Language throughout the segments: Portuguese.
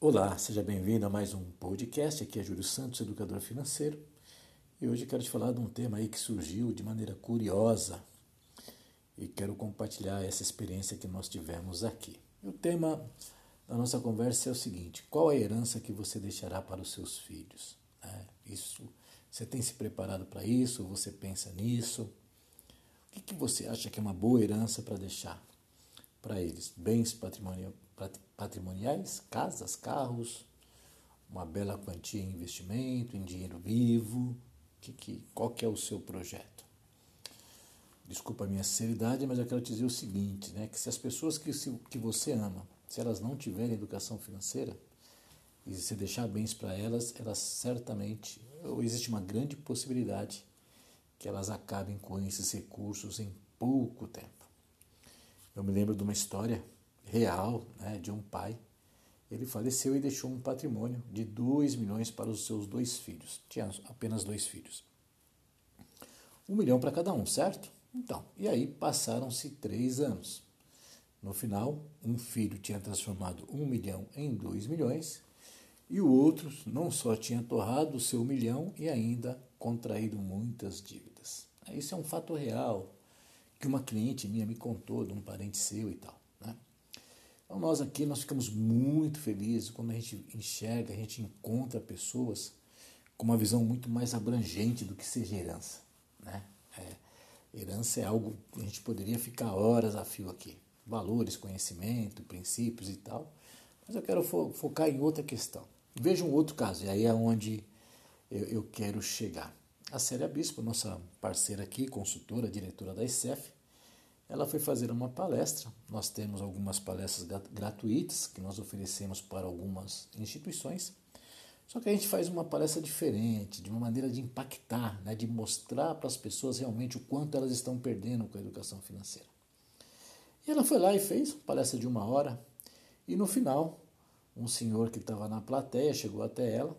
Olá, seja bem-vindo a mais um podcast. Aqui é Júlio Santos, educador financeiro. E hoje quero te falar de um tema aí que surgiu de maneira curiosa e quero compartilhar essa experiência que nós tivemos aqui. o tema da nossa conversa é o seguinte: qual a herança que você deixará para os seus filhos? É, isso, você tem se preparado para isso? Você pensa nisso? O que, que você acha que é uma boa herança para deixar para eles? Bens patrimoniais? casas, carros, uma bela quantia em investimento, em dinheiro vivo. Que, que, qual que é o seu projeto? Desculpa a minha sinceridade, mas eu quero te dizer o seguinte, né, que se as pessoas que, se, que você ama, se elas não tiverem educação financeira, e se deixar bens para elas, elas certamente, ou existe uma grande possibilidade que elas acabem com esses recursos em pouco tempo. Eu me lembro de uma história real né, de um pai. Ele faleceu e deixou um patrimônio de 2 milhões para os seus dois filhos. Tinha apenas dois filhos. Um milhão para cada um, certo? Então, e aí passaram-se três anos. No final, um filho tinha transformado um milhão em dois milhões e o outro não só tinha torrado o seu milhão e ainda contraído muitas dívidas. Isso é um fato real que uma cliente minha me contou de um parente seu e tal. Então nós aqui nós ficamos muito felizes quando a gente enxerga, a gente encontra pessoas com uma visão muito mais abrangente do que seja herança. Né? É, herança é algo que a gente poderia ficar horas a fio aqui. Valores, conhecimento, princípios e tal. Mas eu quero fo focar em outra questão. Veja um outro caso, e aí é onde eu, eu quero chegar. A Célia Bispo, nossa parceira aqui, consultora, diretora da ICEF, ela foi fazer uma palestra. Nós temos algumas palestras gratuitas que nós oferecemos para algumas instituições. Só que a gente faz uma palestra diferente, de uma maneira de impactar, né, de mostrar para as pessoas realmente o quanto elas estão perdendo com a educação financeira. E ela foi lá e fez uma palestra de uma hora. E no final, um senhor que estava na plateia chegou até ela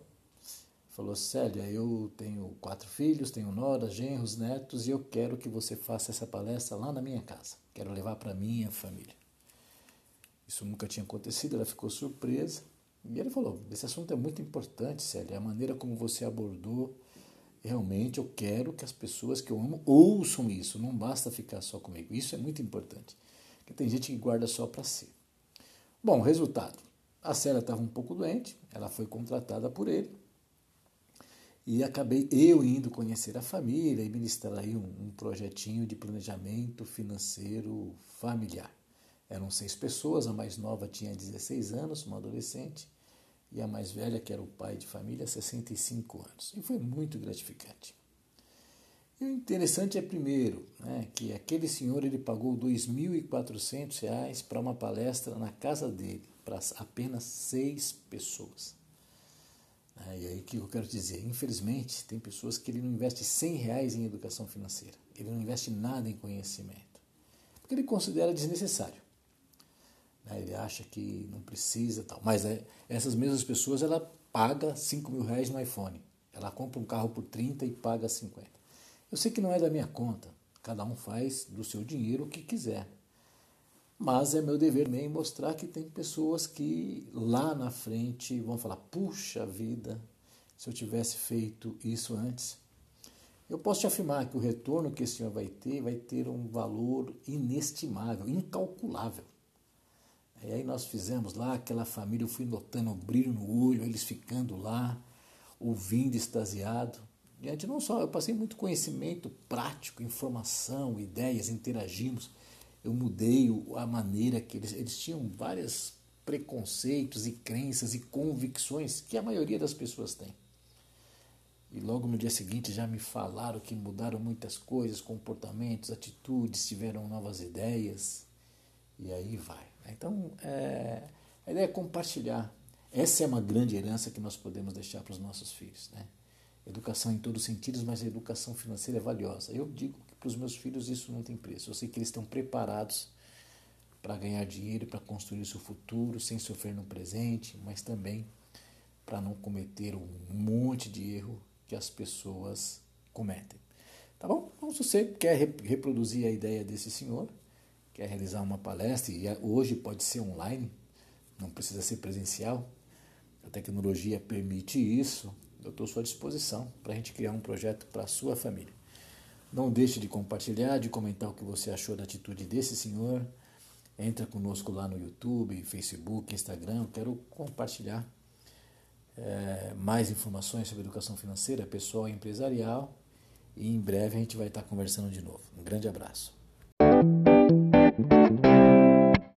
falou: Célia, eu tenho quatro filhos, tenho noras, genros, netos e eu quero que você faça essa palestra lá na minha casa. Quero levar para minha família. Isso nunca tinha acontecido, ela ficou surpresa. E ele falou: Esse assunto é muito importante, Célia. A maneira como você abordou, realmente eu quero que as pessoas que eu amo ouçam isso. Não basta ficar só comigo. Isso é muito importante. Porque tem gente que guarda só para si. Bom, resultado: a Célia estava um pouco doente, ela foi contratada por ele e acabei eu indo conhecer a família e ministrar aí um, um projetinho de planejamento financeiro familiar. Eram seis pessoas, a mais nova tinha 16 anos, uma adolescente, e a mais velha, que era o pai de família, 65 anos. E foi muito gratificante. E o interessante é, primeiro, né, que aquele senhor ele pagou R$ 2.400 para uma palestra na casa dele, para apenas seis pessoas. É, e aí o que eu quero dizer? Infelizmente, tem pessoas que ele não investe 100 reais em educação financeira. Ele não investe nada em conhecimento. Porque ele considera desnecessário. Né? Ele acha que não precisa tal. Mas é, essas mesmas pessoas, ela paga 5 mil reais no iPhone. Ela compra um carro por 30 e paga 50. Eu sei que não é da minha conta. Cada um faz do seu dinheiro o que quiser. Mas é meu dever também mostrar que tem pessoas que lá na frente vão falar: puxa vida, se eu tivesse feito isso antes. Eu posso te afirmar que o retorno que esse senhor vai ter vai ter um valor inestimável, incalculável. E aí nós fizemos lá aquela família, eu fui notando o brilho no olho, eles ficando lá, ouvindo, extasiado. Diante não só, eu passei muito conhecimento prático, informação, ideias, interagimos eu mudei a maneira que eles, eles tinham vários preconceitos e crenças e convicções que a maioria das pessoas tem. E logo no dia seguinte já me falaram que mudaram muitas coisas, comportamentos, atitudes, tiveram novas ideias. E aí vai. Então, é, a ideia é compartilhar. Essa é uma grande herança que nós podemos deixar para os nossos filhos. Né? Educação em todos os sentidos, mas a educação financeira é valiosa. Eu digo para os meus filhos isso não tem preço. Eu sei que eles estão preparados para ganhar dinheiro, para construir o seu futuro, sem sofrer no presente, mas também para não cometer um monte de erro que as pessoas cometem. Tá bom? Então, se você quer reproduzir a ideia desse senhor, quer realizar uma palestra, e hoje pode ser online, não precisa ser presencial, a tecnologia permite isso, eu estou à sua disposição para a gente criar um projeto para a sua família. Não deixe de compartilhar, de comentar o que você achou da atitude desse senhor. Entra conosco lá no YouTube, Facebook, Instagram. Eu quero compartilhar é, mais informações sobre educação financeira, pessoal e empresarial. E em breve a gente vai estar conversando de novo. Um grande abraço.